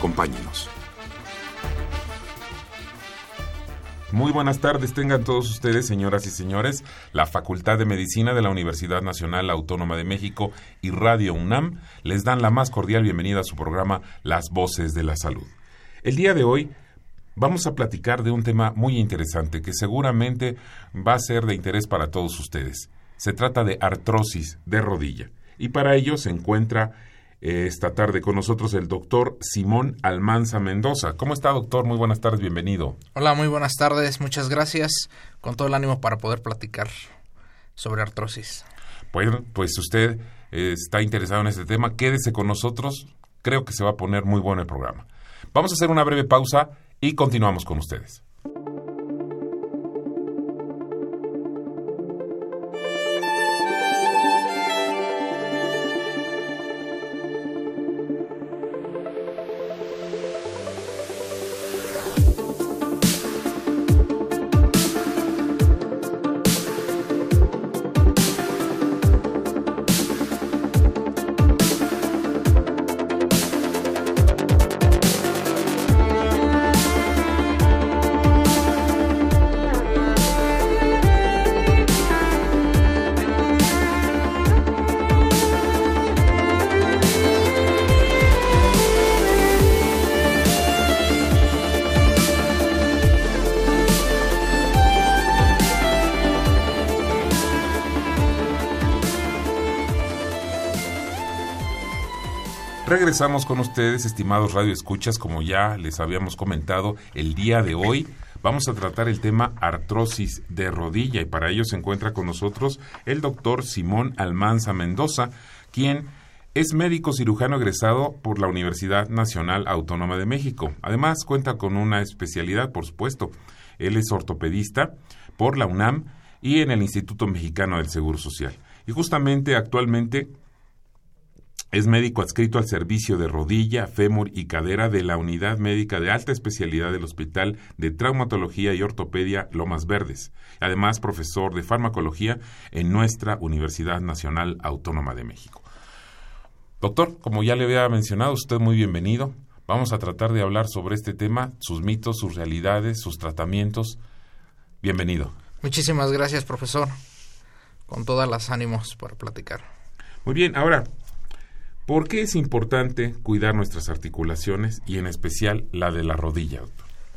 Acompáñenos. Muy buenas tardes, tengan todos ustedes, señoras y señores. La Facultad de Medicina de la Universidad Nacional Autónoma de México y Radio UNAM les dan la más cordial bienvenida a su programa Las Voces de la Salud. El día de hoy vamos a platicar de un tema muy interesante que seguramente va a ser de interés para todos ustedes. Se trata de artrosis de rodilla. Y para ello se encuentra esta tarde con nosotros el doctor Simón Almanza Mendoza. ¿Cómo está, doctor? Muy buenas tardes, bienvenido. Hola, muy buenas tardes, muchas gracias. Con todo el ánimo para poder platicar sobre artrosis. Bueno, pues usted eh, está interesado en este tema, quédese con nosotros. Creo que se va a poner muy bueno el programa. Vamos a hacer una breve pausa y continuamos con ustedes. Regresamos con ustedes, estimados radioescuchas, como ya les habíamos comentado, el día de hoy vamos a tratar el tema artrosis de rodilla y para ello se encuentra con nosotros el doctor Simón Almanza Mendoza, quien es médico cirujano egresado por la Universidad Nacional Autónoma de México. Además, cuenta con una especialidad, por supuesto. Él es ortopedista por la UNAM y en el Instituto Mexicano del Seguro Social. Y justamente actualmente es médico adscrito al servicio de rodilla, fémur y cadera de la Unidad Médica de Alta Especialidad del Hospital de Traumatología y Ortopedia Lomas Verdes. Además, profesor de farmacología en nuestra Universidad Nacional Autónoma de México. Doctor, como ya le había mencionado, usted muy bienvenido. Vamos a tratar de hablar sobre este tema, sus mitos, sus realidades, sus tratamientos. Bienvenido. Muchísimas gracias, profesor. Con todas las ánimos para platicar. Muy bien, ahora ¿Por qué es importante cuidar nuestras articulaciones y en especial la de la rodilla?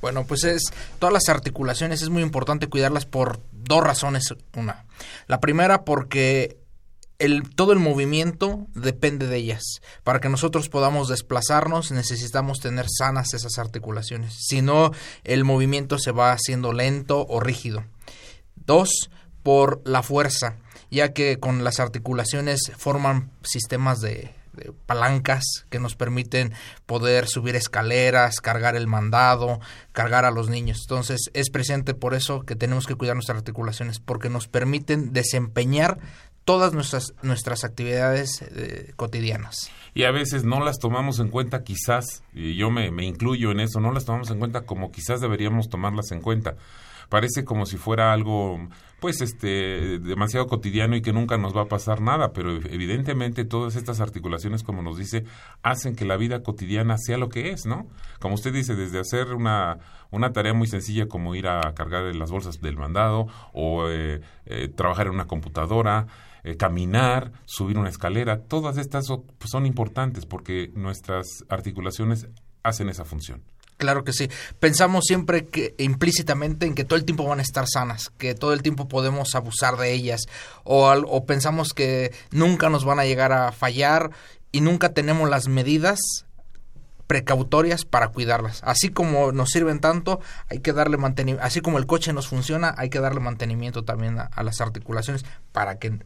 Bueno, pues es todas las articulaciones es muy importante cuidarlas por dos razones. Una, la primera porque el, todo el movimiento depende de ellas. Para que nosotros podamos desplazarnos necesitamos tener sanas esas articulaciones. Si no, el movimiento se va haciendo lento o rígido. Dos, por la fuerza, ya que con las articulaciones forman sistemas de palancas que nos permiten poder subir escaleras, cargar el mandado, cargar a los niños. Entonces es presente por eso que tenemos que cuidar nuestras articulaciones, porque nos permiten desempeñar todas nuestras, nuestras actividades eh, cotidianas. Y a veces no las tomamos en cuenta quizás, y yo me, me incluyo en eso, no las tomamos en cuenta como quizás deberíamos tomarlas en cuenta parece como si fuera algo pues este demasiado cotidiano y que nunca nos va a pasar nada, pero evidentemente todas estas articulaciones, como nos dice, hacen que la vida cotidiana sea lo que es, ¿no? Como usted dice, desde hacer una, una tarea muy sencilla como ir a cargar las bolsas del mandado o eh, eh, trabajar en una computadora, eh, caminar, subir una escalera, todas estas pues, son importantes porque nuestras articulaciones hacen esa función. Claro que sí. Pensamos siempre que implícitamente en que todo el tiempo van a estar sanas, que todo el tiempo podemos abusar de ellas, o, o pensamos que nunca nos van a llegar a fallar y nunca tenemos las medidas precautorias para cuidarlas. Así como nos sirven tanto, hay que darle mantenimiento, así como el coche nos funciona, hay que darle mantenimiento también a, las articulaciones para que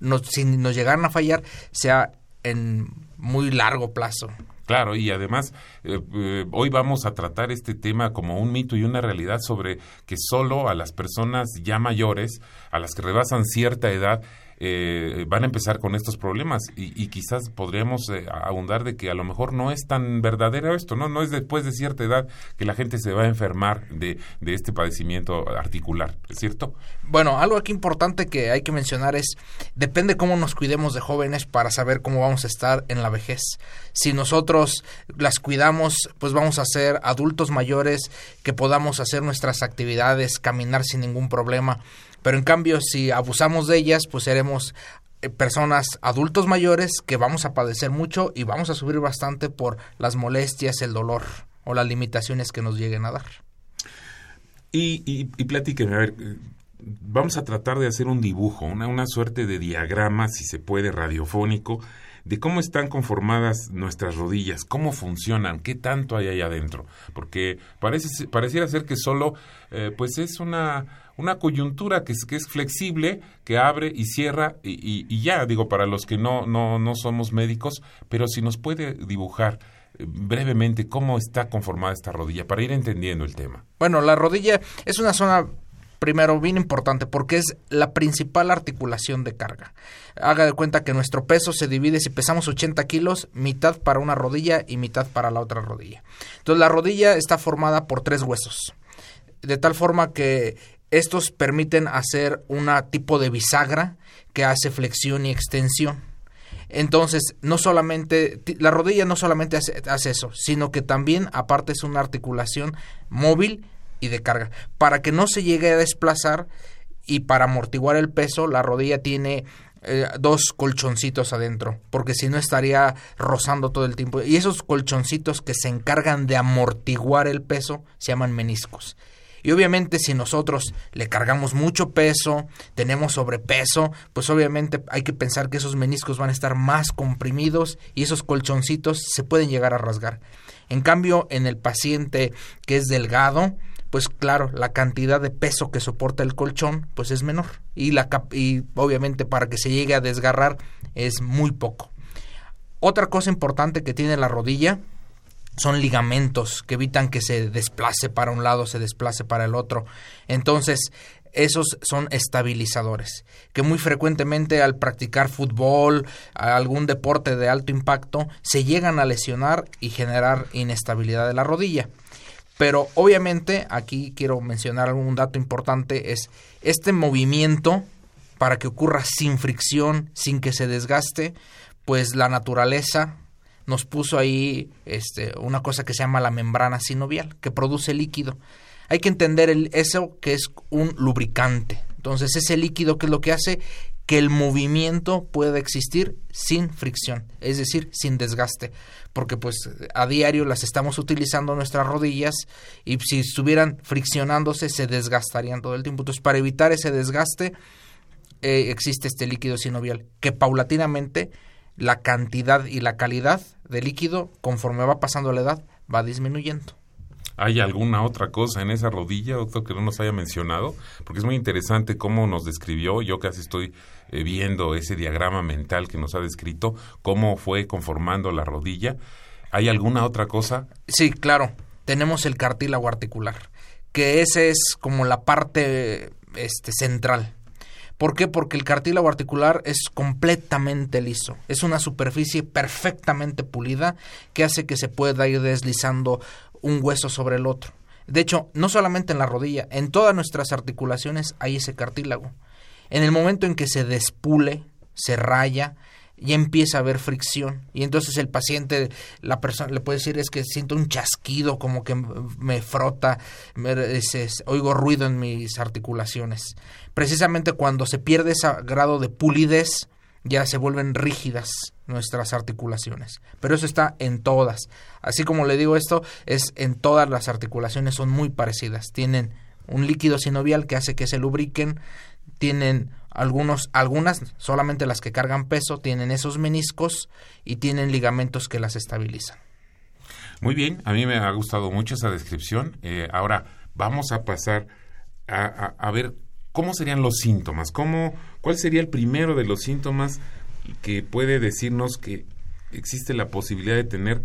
nos, si nos llegaran a fallar sea en muy largo plazo Claro, y además eh, eh, hoy vamos a tratar este tema como un mito y una realidad sobre que solo a las personas ya mayores, a las que rebasan cierta edad, eh, van a empezar con estos problemas y, quizás podríamos eh, abundar de que a lo mejor no es tan verdadero esto, ¿no? No es después de cierta edad que la gente se va a enfermar de, de este padecimiento articular, ¿es cierto? Bueno, algo aquí importante que hay que mencionar es, depende cómo nos cuidemos de jóvenes para saber cómo vamos a estar en la vejez. Si nosotros las cuidamos, pues vamos a ser adultos mayores que podamos hacer nuestras actividades, caminar sin ningún problema pero en cambio, si abusamos de ellas, pues seremos eh, personas adultos mayores que vamos a padecer mucho y vamos a sufrir bastante por las molestias, el dolor o las limitaciones que nos lleguen a dar. Y, y, y platíqueme, a ver, eh, vamos a tratar de hacer un dibujo, una, una suerte de diagrama, si se puede, radiofónico, de cómo están conformadas nuestras rodillas, cómo funcionan, qué tanto hay ahí adentro, porque parece, pareciera ser que solo, eh, pues es una una coyuntura que es, que es flexible, que abre y cierra y, ya, digo, para los que no, no, no somos médicos, pero si nos puede dibujar eh, brevemente cómo está conformada esta rodilla para ir entendiendo el tema. Bueno, la rodilla es una zona primero bien importante porque es la principal articulación de carga. Haga de cuenta que nuestro peso se divide, si pesamos 80 kilos, mitad para una rodilla y mitad para la otra rodilla. Entonces la rodilla está formada por tres huesos, de tal forma que estos permiten hacer un tipo de bisagra que hace flexión y extensión. Entonces, no solamente, la rodilla no solamente hace, hace, eso, sino que también aparte es una articulación móvil y de carga. Para que no se llegue a desplazar y para amortiguar el peso, la rodilla tiene eh, dos colchoncitos adentro, porque si no estaría rozando todo el tiempo. Y esos colchoncitos que se encargan de amortiguar el peso se llaman meniscos. Y obviamente si nosotros le cargamos mucho peso, tenemos sobrepeso, pues obviamente hay que pensar que esos meniscos van a estar más comprimidos y esos colchoncitos se pueden llegar a rasgar. En cambio, en el paciente que es delgado, pues claro, la cantidad de peso que soporta el colchón pues es menor y la y obviamente para que se llegue a desgarrar es muy poco. Otra cosa importante que tiene la rodilla son ligamentos que evitan que se desplace para un lado, se desplace para el otro. Entonces, esos son estabilizadores, que muy frecuentemente al practicar fútbol, algún deporte de alto impacto, se llegan a lesionar y generar inestabilidad de la rodilla. Pero obviamente aquí quiero mencionar algún dato importante, es este movimiento, para que ocurra sin fricción, sin que se desgaste, pues la naturaleza nos puso ahí este, una cosa que se llama la membrana sinovial, que produce líquido. Hay que entender el, eso que es un lubricante. Entonces, ese líquido que es lo que hace que el movimiento pueda existir sin fricción, es decir, sin desgaste, porque pues a diario las estamos utilizando nuestras rodillas y si estuvieran friccionándose se desgastarían todo el tiempo. Entonces, para evitar ese desgaste eh, existe este líquido sinovial que paulatinamente la cantidad y la calidad de líquido, conforme va pasando la edad, va disminuyendo. ¿Hay alguna otra cosa en esa rodilla, doctor, que no nos haya mencionado? Porque es muy interesante cómo nos describió. Yo casi estoy eh, viendo ese diagrama mental que nos ha descrito, cómo fue conformando la rodilla. ¿Hay alguna otra cosa? Sí, claro. Tenemos el cartílago articular, que ese es como la parte este, central ¿Por qué? Porque el cartílago articular es completamente liso. Es una superficie perfectamente pulida que hace que se pueda ir deslizando un hueso sobre el otro. De hecho, no solamente en la rodilla, en todas nuestras articulaciones hay ese cartílago. En el momento en que se despule, se raya, y empieza a haber fricción y entonces el paciente la persona le puede decir es que siento un chasquido como que me frota oigo ruido en mis articulaciones precisamente cuando se pierde ese grado de pulidez ya se vuelven rígidas nuestras articulaciones. Pero eso está en todas. Así como le digo esto, es en todas las articulaciones son muy parecidas. Tienen un líquido sinovial que hace que se lubriquen, tienen algunos, algunas, solamente las que cargan peso, tienen esos meniscos y tienen ligamentos que las estabilizan. Muy bien, a mí me ha gustado mucho esa descripción. Eh, ahora vamos a pasar a, a, ver cómo serían los síntomas, cómo, cuál sería el primero de los síntomas que puede decirnos que existe la posibilidad de tener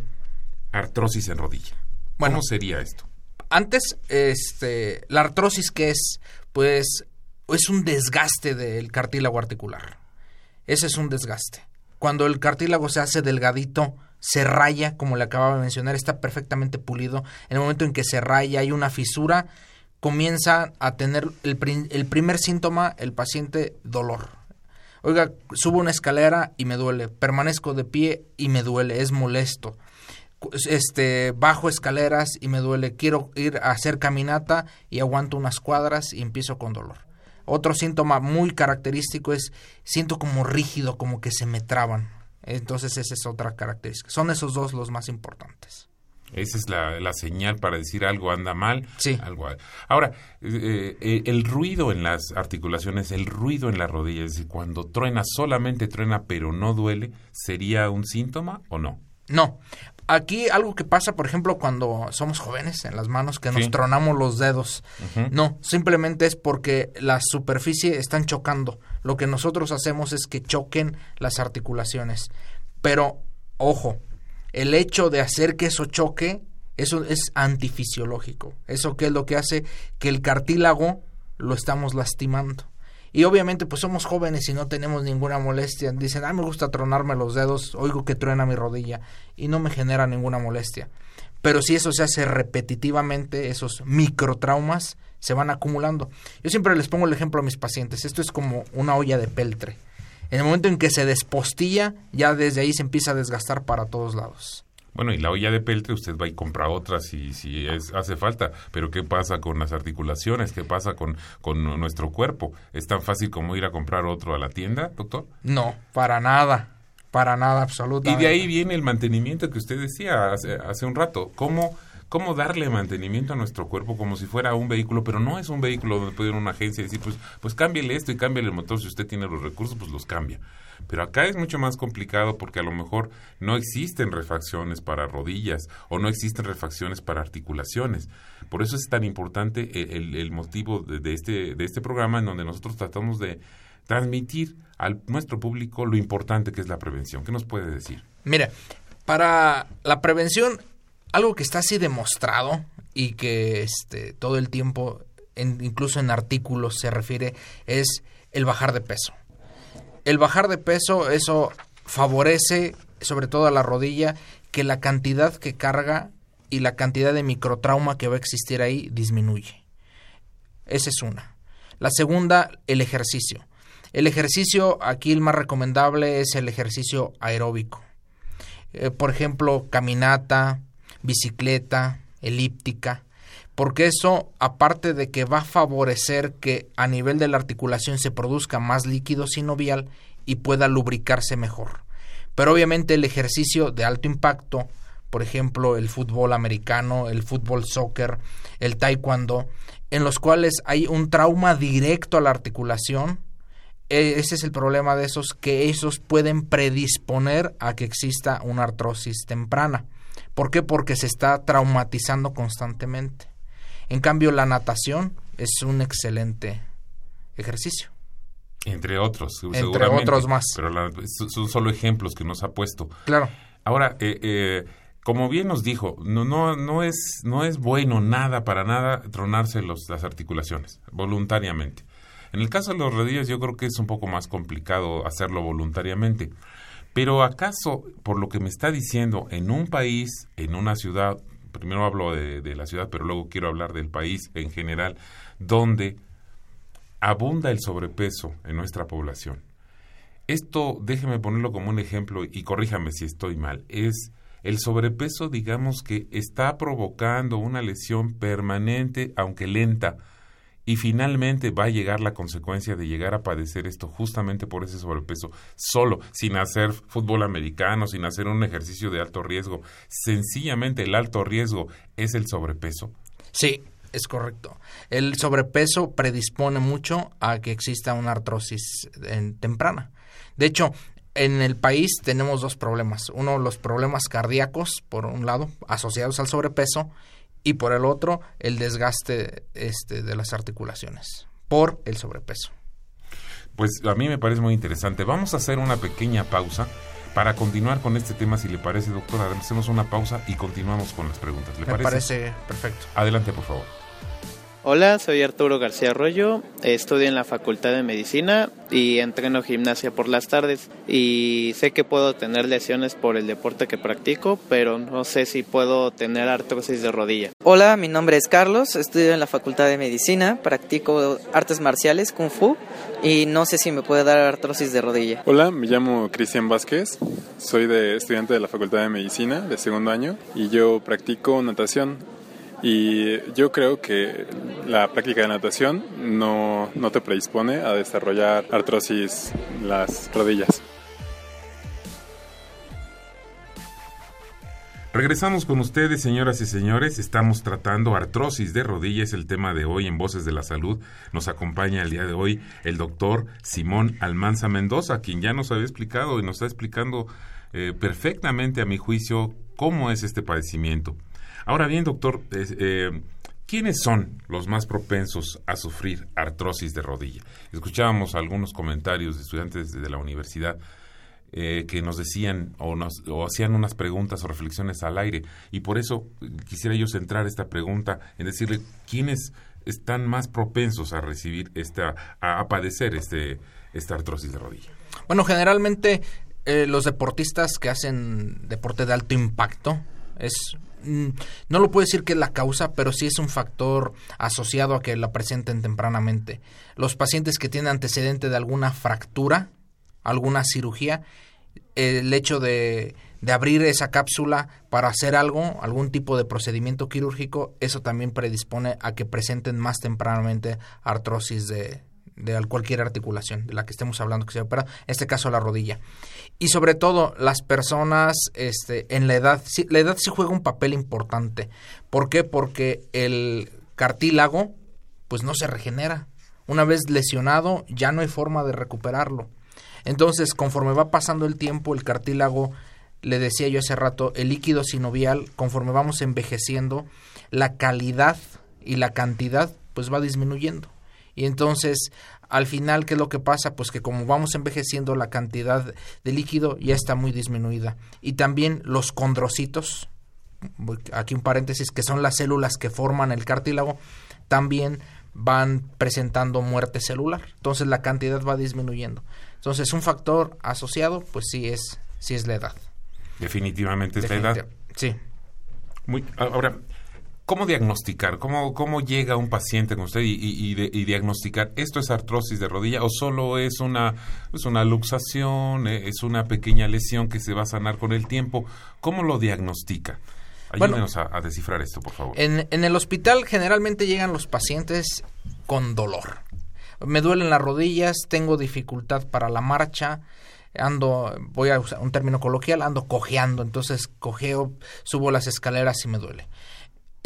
artrosis en rodilla. Bueno. ¿Cómo sería esto? Antes, este, la artrosis que es, pues, es un desgaste del cartílago articular. Ese es un desgaste. Cuando el cartílago se hace delgadito, se raya, como le acababa de mencionar, está perfectamente pulido. En el momento en que se raya, hay una fisura, comienza a tener el, el primer síntoma, el paciente, dolor. Oiga, subo una escalera y me duele. Permanezco de pie y me duele, es molesto. Este, bajo escaleras y me duele. Quiero ir a hacer caminata y aguanto unas cuadras y empiezo con dolor. Otro síntoma muy característico es siento como rígido, como que se me traban. Entonces esa es otra característica. Son esos dos los más importantes. Esa es la, la señal para decir algo anda mal. Sí. Algo, ahora, eh, eh, el ruido en las articulaciones, el ruido en la rodilla, es decir, cuando truena, solamente truena, pero no duele, ¿sería un síntoma o no? No. Aquí algo que pasa, por ejemplo, cuando somos jóvenes en las manos, que nos tronamos los dedos. No, simplemente es porque la superficie están chocando. Lo que nosotros hacemos es que choquen las articulaciones. Pero, ojo, el hecho de hacer que eso choque, eso es antifisiológico. Eso que es lo que hace que el cartílago lo estamos lastimando. Y obviamente pues somos jóvenes y no tenemos ninguna molestia. Dicen, ah, me gusta tronarme los dedos, oigo que truena mi rodilla y no me genera ninguna molestia. Pero si eso se hace repetitivamente, esos microtraumas se van acumulando. Yo siempre les pongo el ejemplo a mis pacientes. Esto es como una olla de peltre. En el momento en que se despostilla, ya desde ahí se empieza a desgastar para todos lados. Bueno, y la olla de peltre usted va y compra otra si, si es, hace falta, pero ¿qué pasa con las articulaciones? ¿Qué pasa con, con nuestro cuerpo? ¿Es tan fácil como ir a comprar otro a la tienda, doctor? No, para nada. Para nada, Y absolutamente. de ahí viene el mantenimiento que usted decía hace, hace un rato. ¿Cómo, ¿Cómo darle mantenimiento a nuestro cuerpo como si fuera un vehículo? Pero no es un vehículo donde puede ir una agencia y decir, pues, pues cámbiale esto y cámbiale el motor. Si usted tiene los recursos, pues los cambia. Pero acá es mucho más complicado porque a lo mejor no existen refacciones para rodillas o no existen refacciones para articulaciones. Por eso es tan importante el, el- motivo de, de este, de este programa en donde nosotros tratamos de transmitir a nuestro público lo importante que es la prevención. ¿Qué nos puede decir? Mira, para la prevención, algo que está así demostrado y que este, todo el tiempo, incluso en artículos, se refiere, es el bajar de peso. El bajar de peso, eso favorece, sobre todo a la rodilla, que la cantidad que carga y la cantidad de microtrauma que va a existir ahí disminuye. Esa es una. La segunda, el ejercicio. El ejercicio, aquí el más recomendable es el ejercicio aeróbico. Eh, por ejemplo, caminata, bicicleta, elíptica, porque eso, aparte de que va a favorecer que a nivel de la articulación se produzca más líquido sinovial y pueda lubricarse mejor. Pero obviamente el ejercicio de alto impacto, por ejemplo, el fútbol americano, el fútbol soccer, el taekwondo, en los cuales hay un trauma directo a la articulación, eh, ese es el problema de esos, que esos pueden predisponer a que exista una artrosis temprana. ¿Por qué? Porque se está traumatizando constantemente. En cambio, la natación es un excelente ejercicio. Entre otros, Entre seguramente. otros más. Pero la- son son solo ejemplos que nos ha puesto. Claro. Ahora, eh, eh, como bien nos dijo, no, no, no, es, no es bueno nada, para nada, tronarse los, las articulaciones, voluntariamente. En el caso de los rodillas, yo creo que es un poco más complicado hacerlo voluntariamente. Pero acaso, por lo que me está diciendo, en un país, en una ciudad, primero hablo de, la ciudad, pero luego quiero hablar del país en general, donde abunda el sobrepeso en nuestra población. Esto, déjeme ponerlo como un ejemplo y corríjame si estoy mal, es el sobrepeso, digamos que está provocando una lesión permanente, aunque lenta, y finalmente va a llegar la consecuencia de llegar a padecer esto justamente por ese sobrepeso, solo, sin hacer fútbol americano, sin hacer un ejercicio de alto riesgo. Sencillamente el alto riesgo es el sobrepeso. Sí, es correcto. El sobrepeso predispone mucho a que exista una artrosis temprana. De hecho, en el país tenemos dos problemas. Uno, los problemas cardíacos, por un lado, asociados al sobrepeso, y por el otro, el desgaste este, de las articulaciones por el sobrepeso. Pues a mí me parece muy interesante. Vamos a hacer una pequeña pausa para continuar con este tema, si le parece, doctora, hacemos una pausa y continuamos con las preguntas. ¿Le Me parece? parece perfecto. Adelante, por favor. Hola, soy Arturo García Arroyo, estudio en la Facultad de Medicina y entreno gimnasia por las tardes y sé que puedo tener lesiones por el deporte que practico, pero no sé si puedo tener artrosis de rodilla. Hola, mi nombre es Carlos, estudio en la Facultad de Medicina, practico artes marciales, kung fu y no sé si me puede dar artrosis de rodilla. Hola, me llamo Cristian Vázquez, soy de estudiante de la Facultad de Medicina de segundo año y yo practico natación y yo creo que la práctica de natación no, no te predispone a desarrollar artrosis las rodillas. Regresamos con ustedes, señoras y señores. Estamos tratando artrosis de rodilla, es el tema de hoy en Voces de la Salud. Nos acompaña el día de hoy el doctor Simón Almanza Mendoza, quien ya nos había explicado y nos está explicando eh, perfectamente, a mi juicio, cómo es este padecimiento. Ahora bien, doctor, eh, ¿quiénes son los más propensos a sufrir artrosis de rodilla? Escuchábamos algunos comentarios de estudiantes de la universidad eh, que nos decían o, nos, o hacían unas preguntas o reflexiones al aire. Y por eso eh, quisiera yo centrar esta pregunta en decirle quiénes están más propensos a recibir esta, a, padecer este, esta artrosis de rodilla. Bueno, generalmente eh, los deportistas que hacen deporte de alto impacto es no lo puedo decir que es la causa, pero sí es un factor asociado a que la presenten tempranamente. Los pacientes que tienen antecedente de alguna fractura, alguna cirugía, el hecho de, de, abrir esa cápsula para hacer algo, algún tipo de procedimiento quirúrgico, eso también predispone a que presenten más tempranamente artrosis de, de cualquier articulación de la que estemos hablando que se opera, en este caso la rodilla. Y sobre todo las personas este, en la edad, sí, la edad sí juega un papel importante. ¿Por qué? Porque el cartílago pues no se regenera. Una vez lesionado ya no hay forma de recuperarlo. Entonces, conforme va pasando el tiempo, el cartílago, le decía yo hace rato, el líquido sinovial, conforme vamos envejeciendo, la calidad y la cantidad pues va disminuyendo. Y entonces, al final, ¿qué es lo que pasa? Pues que como vamos envejeciendo, la cantidad de líquido ya está muy disminuida. Y también los condrocitos, aquí un paréntesis, que son las células que forman el cartílago, también van presentando muerte celular. Entonces la cantidad va disminuyendo. Entonces un factor asociado, pues sí es, sí es la edad. Definitivamente es la edad. Sí. Muy, ahora, ¿Cómo diagnosticar? ¿Cómo, ¿Cómo llega un paciente con usted y, y, y, y, diagnosticar esto es artrosis de rodilla o solo es una, es una luxación, es una pequeña lesión que se va a sanar con el tiempo? ¿Cómo lo diagnostica? Ayúdenos bueno, a, a, descifrar esto, por favor. En, en el hospital generalmente llegan los pacientes con dolor. Me duelen las rodillas, tengo dificultad para la marcha, ando, voy a usar un término coloquial, ando cojeando, entonces cojeo, subo las escaleras y me duele.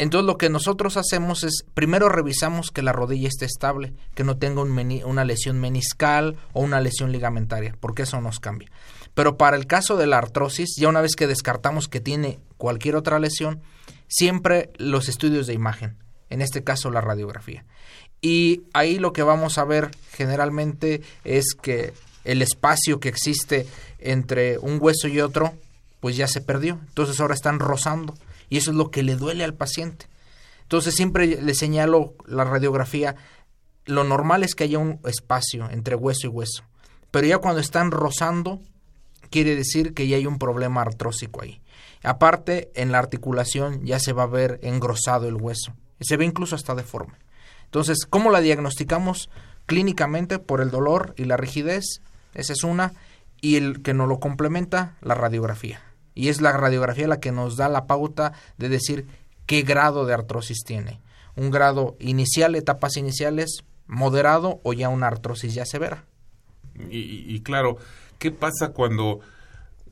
Entonces lo que nosotros hacemos es, primero revisamos que la rodilla esté estable, que no tenga una lesión meniscal o una lesión ligamentaria, porque eso nos cambia. Pero para el caso de la artrosis, ya una vez que descartamos que tiene cualquier otra lesión, siempre los estudios de imagen, en este caso la radiografía. Y ahí lo que vamos a ver generalmente es que el espacio que existe entre un hueso y otro, pues ya se perdió. Entonces ahora están rozando y eso es lo que le duele al paciente. Entonces siempre le señalo la radiografía, lo normal es que haya un espacio entre hueso y hueso, pero ya cuando están rozando, quiere decir que ya hay un problema artrósico ahí. Aparte, en la articulación ya se va a ver engrosado el hueso, se ve incluso hasta deforme. Entonces, ¿cómo la diagnosticamos? Clínicamente por el dolor y la rigidez, esa es una, y el que nos lo complementa, la radiografía. Y es la radiografía la que nos da la pauta de decir qué grado de artrosis tiene. Un grado inicial, etapas iniciales, moderado o ya una artrosis ya severa. Y, y claro, ¿qué pasa cuando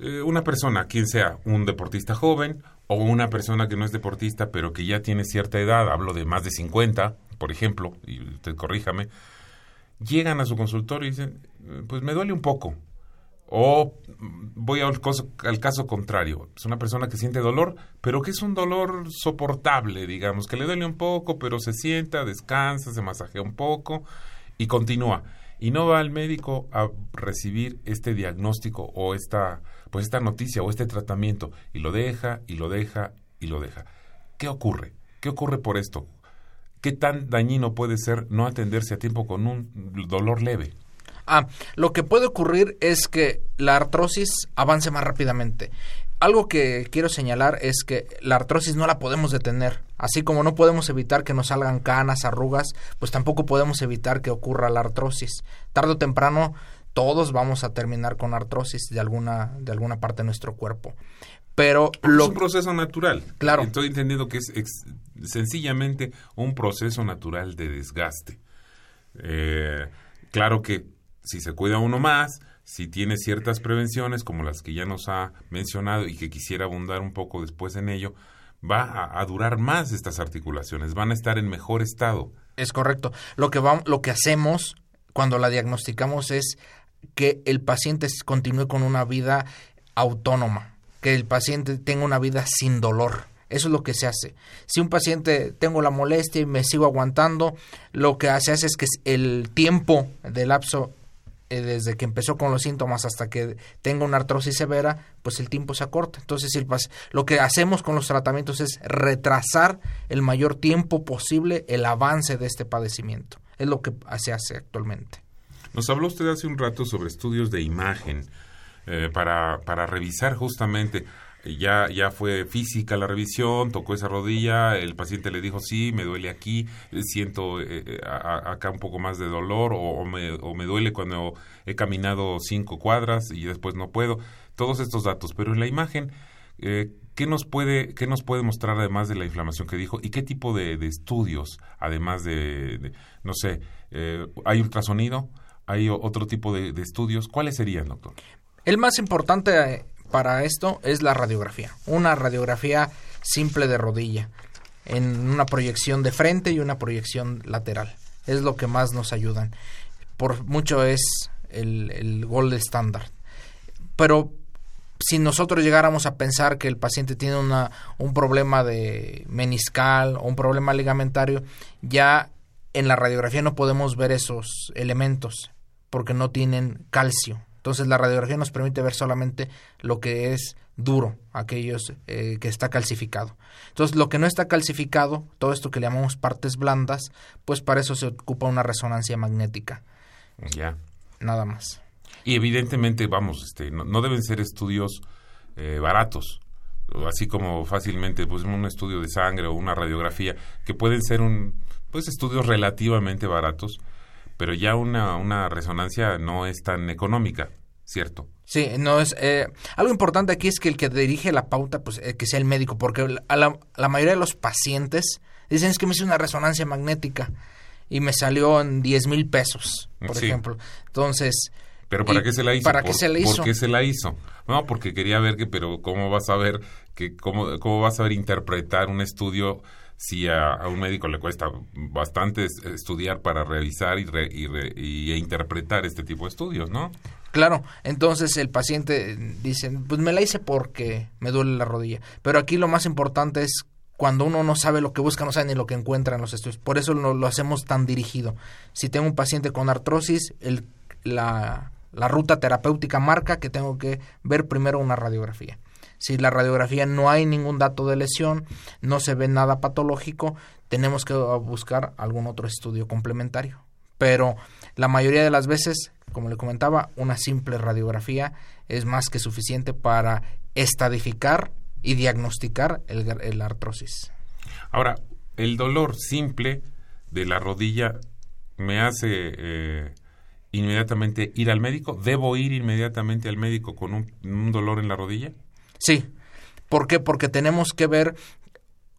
eh, una persona, quien sea, un deportista joven o una persona que no es deportista pero que ya tiene cierta edad, hablo de más de 50, por ejemplo, y usted corríjame, llegan a su consultorio y dicen, pues me duele un poco, o voy al caso, contrario, es una persona que siente dolor, pero que es un dolor soportable, digamos, que le duele un poco, pero se sienta, descansa, se masajea un poco y continúa. y no va al médico a recibir este diagnóstico o esta pues esta noticia o este tratamiento y lo deja y lo deja y lo deja. ¿Qué ocurre? ¿Qué ocurre por esto? ¿Qué tan dañino puede ser no atenderse a tiempo con un dolor leve? Ah, lo que puede ocurrir es que la artrosis avance más rápidamente. Algo que quiero señalar es que la artrosis no la podemos detener. Así como no podemos evitar que nos salgan canas, arrugas, pues tampoco podemos evitar que ocurra la artrosis. Tardo o temprano todos vamos a terminar con artrosis de alguna, de alguna parte de nuestro cuerpo. Pero lo... es un proceso natural. Claro. Estoy entendiendo que es sencillamente un proceso natural de desgaste. Eh, claro que si se cuida uno más, si tiene ciertas prevenciones como las que ya nos ha mencionado y que quisiera abundar un poco después en ello, va a, durar más estas articulaciones, van a estar en mejor estado. Es correcto. Lo que, va, lo que hacemos cuando la diagnosticamos es que el paciente continúe con una vida autónoma, que el paciente tenga una vida sin dolor. Eso es lo que se hace. Si un paciente tengo la molestia y me sigo aguantando, lo que se hace es que el tiempo de lapso eh, desde que empezó con los síntomas hasta que tenga una artrosis severa, pues el tiempo se acorta. Entonces, lo que hacemos con los tratamientos es retrasar el mayor tiempo posible el avance de este padecimiento. Es lo que se hace actualmente. Nos habló usted hace un rato sobre estudios de imagen eh, para, para revisar justamente ya, ya fue física la revisión, tocó esa rodilla, el paciente le dijo, sí, me duele aquí, siento eh, eh, acá un poco más de dolor o, me, o, me, duele cuando he caminado cinco cuadras y después no puedo. Todos estos datos, pero en la imagen, eh, ¿qué, nos puede, ¿qué nos puede mostrar además de la inflamación que dijo y qué tipo de, estudios, además de, no sé, hay ultrasonido? ¿Hay otro tipo de estudios? ¿Cuáles serían, doctor? El más importante para esto es la radiografía. Una radiografía simple de rodilla, en una proyección de frente y una proyección lateral. Es lo que más nos ayudan. Por mucho es el, el gold estándar. Pero si nosotros llegáramos a pensar que el paciente tiene una, un problema de meniscal o un problema ligamentario, ya en la radiografía no podemos ver esos elementos porque no tienen calcio. Entonces la radiografía nos permite ver solamente lo que es duro, aquellos eh, que está calcificado. Entonces lo que no está calcificado, todo esto que le llamamos partes blandas, pues para eso se ocupa una resonancia magnética. Ya. Nada más. Y evidentemente, vamos, este, no, deben ser estudios eh, baratos, así como fácilmente pues un estudio de sangre o una radiografía, que pueden ser un, pues estudios relativamente baratos, pero ya una, una resonancia no es tan económica, ¿cierto? Sí, no es eh, algo importante aquí es que el que dirige la pauta, pues eh, que sea el médico, porque a la, la, mayoría de los pacientes dicen es que me hice una resonancia magnética y me salió en 10 mil pesos, por ejemplo. Entonces, pero ¿para qué se la hizo? ¿Para qué se la hizo? ¿Por qué se la hizo? No, porque quería ver que, pero ¿cómo vas a ver que cómo, cómo vas a ver interpretar un estudio si a, un médico le cuesta bastante estudiar para revisar y, y, e interpretar este tipo de estudios, ¿no? Claro, entonces el paciente dice, pues me la hice porque me duele la rodilla. Pero aquí lo más importante es cuando uno no sabe lo que busca, no sabe ni lo que encuentra en los estudios. Por eso lo, lo hacemos tan dirigido. Si tengo un paciente con artrosis, el, la, la ruta terapéutica marca que tengo que ver primero una radiografía. Si la radiografía no hay ningún dato de lesión, no se ve nada patológico, tenemos que buscar algún otro estudio complementario. Pero la mayoría de las veces, como le comentaba, una simple radiografía es más que suficiente para estadificar y diagnosticar el, artrosis. Ahora, el dolor simple de la rodilla me hace eh, inmediatamente ir al médico. ¿Debo ir inmediatamente al médico con un dolor en la rodilla? Sí. ¿Por qué? Porque tenemos que ver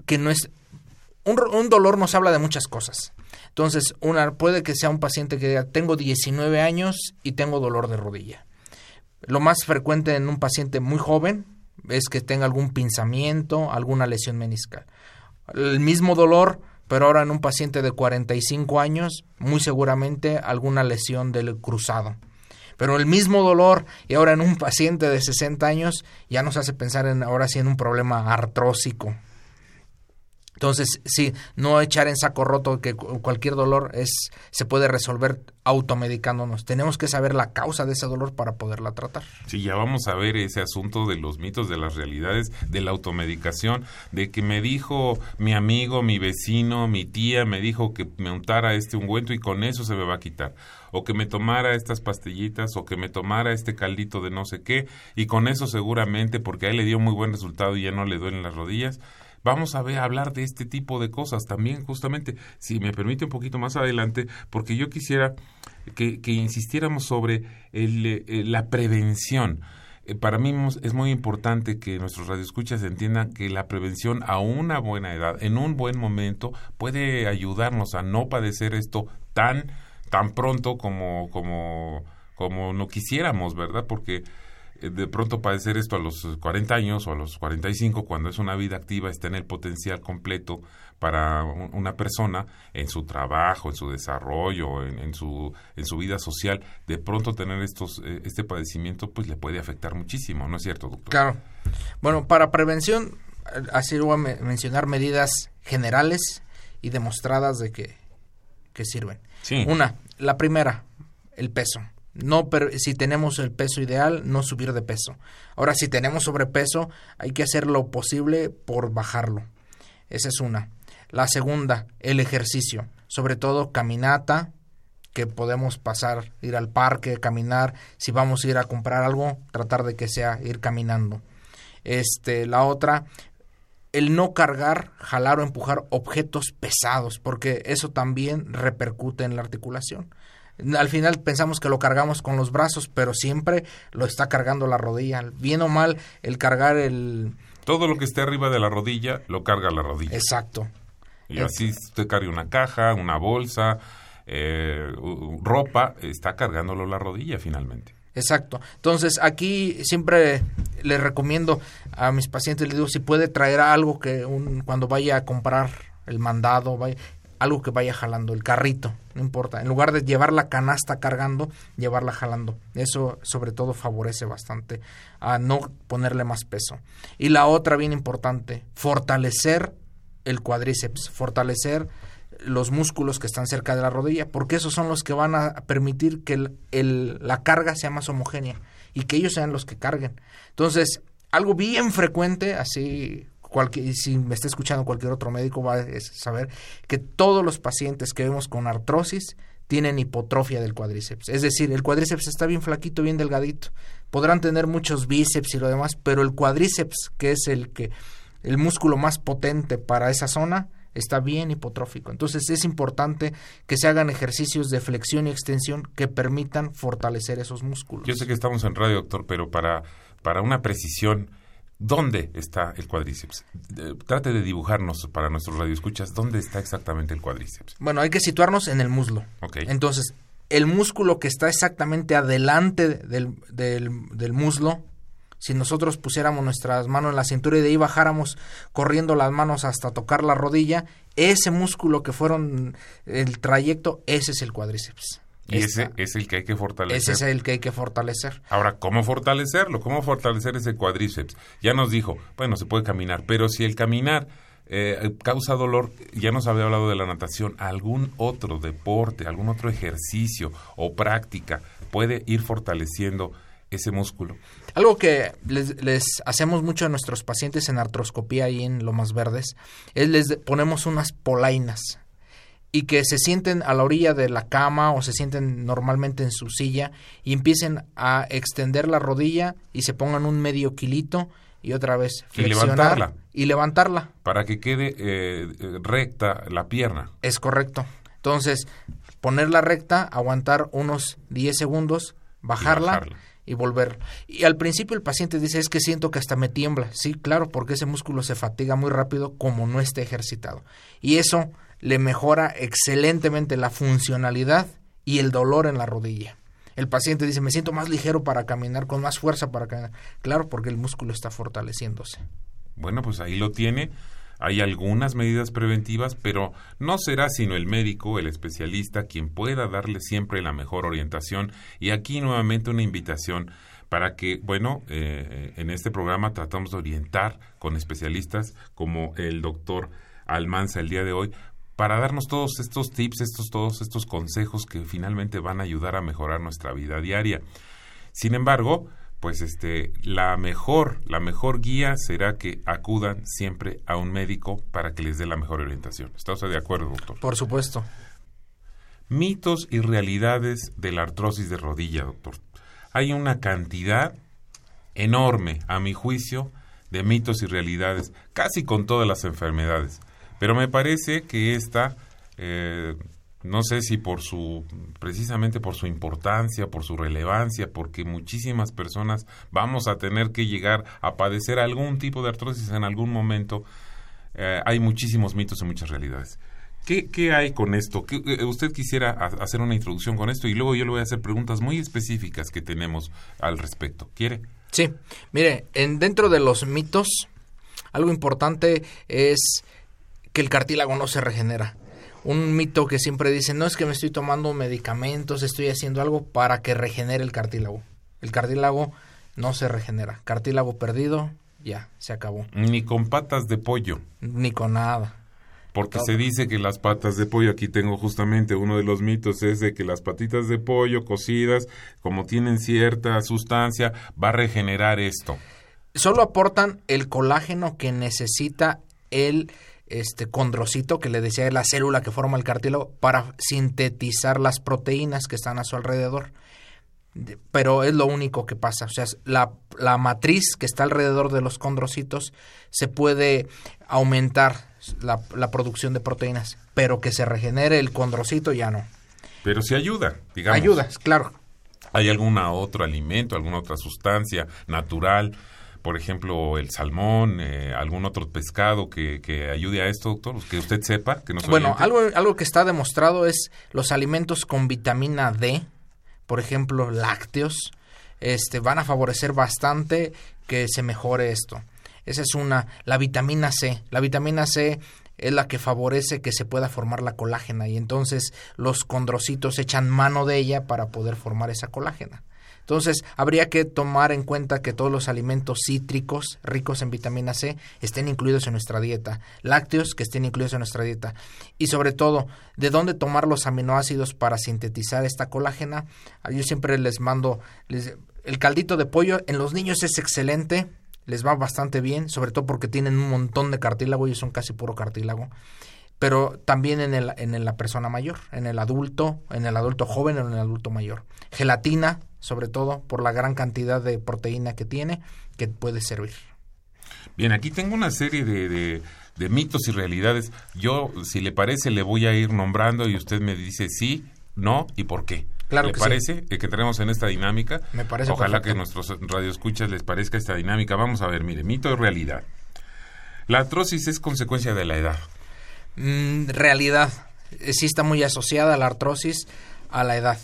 que no es... Un, dolor nos habla de muchas cosas. Entonces, una, puede que sea un paciente que diga, tengo 19 años y tengo dolor de rodilla. Lo más frecuente en un paciente muy joven es que tenga algún pinzamiento, alguna lesión meniscal. El mismo dolor, pero ahora en un paciente de 45 años, muy seguramente alguna lesión del cruzado. Pero el mismo dolor y ahora en un paciente de 60 años ya nos hace pensar en ahora sí en un problema artrósico. Entonces, sí, no echar en saco roto que cu- cualquier dolor es se puede resolver automedicándonos. Tenemos que saber la causa de ese dolor para poderla tratar. Sí, ya vamos a ver ese asunto de los mitos, de las realidades, de la automedicación, de que me dijo mi amigo, mi vecino, mi tía, me dijo que me untara este ungüento y con eso se me va a quitar. O que me tomara estas pastillitas, o que me tomara este caldito de no sé qué, y con eso seguramente, porque a él le dio muy buen resultado y ya no le duelen las rodillas. Vamos a ver, a hablar de este tipo de cosas también, justamente, si me permite un poquito más adelante, porque yo quisiera que, que insistiéramos sobre el, eh, la prevención. Eh, para mí es muy importante que nuestros radioescuchas entiendan que la prevención a una buena edad, en un buen momento, puede ayudarnos a no padecer esto tan, tan pronto como, como, como no quisiéramos, ¿verdad? Porque eh, de pronto padecer esto a los 40 años o a los 45, cuando es una vida activa, está en el potencial completo para un- una persona en su trabajo, en su desarrollo, en, en su, en su vida social, de pronto tener estos, eh, este padecimiento, pues le puede afectar muchísimo, ¿no es cierto, doctor? Claro. Bueno, para prevención, así voy a me- mencionar medidas generales y demostradas de que, que sirven. Una, la primera, el peso. No per- si tenemos el peso ideal, no subir de peso. Ahora, si tenemos sobrepeso, hay que hacer lo posible por bajarlo. Esa es una. La segunda, el ejercicio. Sobre todo caminata, que podemos pasar, ir al parque, caminar. Si vamos a ir a comprar algo, tratar de que sea ir caminando. Este, la otra, el no cargar, jalar o empujar objetos pesados, porque eso también repercute en la articulación. Al final pensamos que lo cargamos con los brazos, pero siempre lo está cargando la rodilla. Bien o mal, el cargar el... Todo lo que esté arriba de la rodilla, lo carga la rodilla. Exacto. Y así usted carga una caja, una bolsa, eh, ropa, está cargándolo la rodilla finalmente. Exacto. Entonces, aquí siempre le recomiendo a mis pacientes, les digo, si puede traer algo que un, cuando vaya a comprar el mandado, vaya, algo que vaya jalando, el carrito, no importa. En lugar de llevar la canasta cargando, llevarla jalando. Eso sobre todo favorece bastante a no ponerle más peso. Y la otra bien importante, fortalecer el cuádriceps, fortalecer los músculos que están cerca de la rodilla, porque esos son los que van a permitir que la carga sea más homogénea y que ellos sean los que carguen. Entonces, algo bien frecuente, así cualquier, si me está escuchando cualquier otro médico va a saber que todos los pacientes que vemos con artrosis tienen hipotrofia del cuádriceps. Es decir, el cuádriceps está bien flaquito, bien delgadito. Podrán tener muchos bíceps y lo demás, pero el cuádriceps, que es el que el músculo más potente para esa zona, está bien hipotrófico. Entonces es importante que se hagan ejercicios de flexión y extensión que permitan fortalecer esos músculos. Yo sé que estamos en radio, doctor, pero para, para una precisión, ¿dónde está el cuádriceps? Eh, Trate de dibujarnos para nuestros radioescuchas dónde está exactamente el cuádriceps. Bueno, hay que situarnos en el muslo. Ok. Entonces, el músculo que está exactamente adelante del, del, del muslo, si nosotros pusiéramos nuestras manos en la cintura y de ahí bajáramos corriendo las manos hasta tocar la rodilla, ese músculo que fueron el trayecto, ese es el cuádriceps. Y ese es el que hay que fortalecer. ese es el que hay que fortalecer. Ahora, ¿cómo fortalecerlo? ¿Cómo fortalecer ese cuádriceps? Ya nos dijo, bueno, se puede caminar, pero si el caminar eh, causa dolor, ya nos había hablado de la natación, algún otro deporte, algún otro ejercicio o práctica puede ir fortaleciendo ese músculo. Algo que les, les hacemos mucho a nuestros pacientes en artroscopía y en Lomas Verdes es les ponemos unas polainas y que se sienten a la orilla de la cama o se sienten normalmente en su silla y empiecen a extender la rodilla y se pongan un medio kilito y otra vez Y flexionar levantarla. y levantarla. Para que quede eh, eh, recta la pierna. Es correcto. Entonces, ponerla recta, aguantar unos 10 segundos, bajarla, bajarla. Y volver. Y al principio el paciente dice, es que siento que hasta me tiembla. Sí, claro, porque ese músculo se fatiga muy rápido como no esté ejercitado. Y eso le mejora excelentemente la funcionalidad y el dolor en la rodilla. El paciente dice, me siento más ligero para caminar, con más fuerza para caminar. Claro, porque el músculo está fortaleciéndose. Bueno, pues ahí lo tiene. Hay algunas medidas preventivas, pero no será sino el médico, el especialista, quien pueda darle siempre la mejor orientación. Y aquí nuevamente una invitación para que, bueno, eh, en este programa tratamos de orientar con especialistas como el doctor Almanza el día de hoy para darnos todos estos tips, estos todos estos consejos que finalmente van a ayudar a mejorar nuestra vida diaria. Sin embargo, pues este la mejor la mejor guía será que acudan siempre a un médico para que les dé la mejor orientación. ¿Está usted de acuerdo, doctor? Por supuesto. Mitos y realidades de la artrosis de rodilla, doctor. Hay una cantidad enorme, a mi juicio, de mitos y realidades, casi con todas las enfermedades. Pero me parece que esta, eh, no sé si por su, precisamente por su importancia, por su relevancia, porque muchísimas personas vamos a tener que llegar a padecer algún tipo de artrosis en algún momento, eh, hay muchísimos mitos y muchas realidades. ¿Qué, ¿Qué, hay con esto? ¿Qué, eh, usted quisiera hacer una introducción con esto y luego yo le voy a hacer preguntas muy específicas que tenemos al respecto. ¿Quiere? Sí, mire, en, dentro de los mitos, algo importante es que el cartílago no se regenera. Un mito que siempre dicen, no es que me estoy tomando medicamentos, estoy haciendo algo para que regenere el cartílago. El cartílago no se regenera. Cartílago perdido, ya, se acabó. Ni con patas de pollo. Ni con nada. Porque se dice que las patas de pollo, aquí tengo justamente uno de los mitos, es de que las patitas de pollo cocidas, como tienen cierta sustancia, va a regenerar esto. Solo aportan el colágeno que necesita el este condrocito que le decía la célula que forma el cartílago para sintetizar las proteínas que están a su alrededor. Pero es lo único que pasa. O sea, la, la matriz que está alrededor de los condrocitos se puede aumentar la, la, producción de proteínas, pero que se regenere el condrocito ya no. Pero sí ayuda, digamos. Ayuda, claro. ¿Hay algún otro alimento, alguna otra sustancia natural por ejemplo, el salmón, eh, algún otro pescado que, que, ayude a esto, doctor? Que usted sepa, que Bueno, algo, algo que está demostrado es los alimentos con vitamina D, por ejemplo, lácteos, este, van a favorecer bastante que se mejore esto. Esa es una. La vitamina C. La vitamina C es la que favorece que se pueda formar la colágena y entonces los condrocitos echan mano de ella para poder formar esa colágena. Entonces, habría que tomar en cuenta que todos los alimentos cítricos ricos en vitamina C estén incluidos en nuestra dieta, lácteos que estén incluidos en nuestra dieta y sobre todo, de dónde tomar los aminoácidos para sintetizar esta colágena. Yo siempre les mando el caldito de pollo en los niños es excelente, les va bastante bien, sobre todo porque tienen un montón de cartílago y son casi puro cartílago pero también en, el, en la persona mayor, en el adulto, en el adulto joven o en el adulto mayor. Gelatina, sobre todo por la gran cantidad de proteína que tiene, que puede servir. Bien, aquí tengo una serie de, de, mitos y realidades. Yo, si le parece, le voy a ir nombrando y usted me dice sí, no y por qué. Claro ¿Le que parece que tenemos en esta dinámica? Me parece Ojalá que nuestros radioescuchas les parezca esta dinámica. Vamos a ver, mire, mito y realidad. La artrosis es consecuencia de la edad. Mm, realidad. Sí está muy asociada la artrosis a la edad.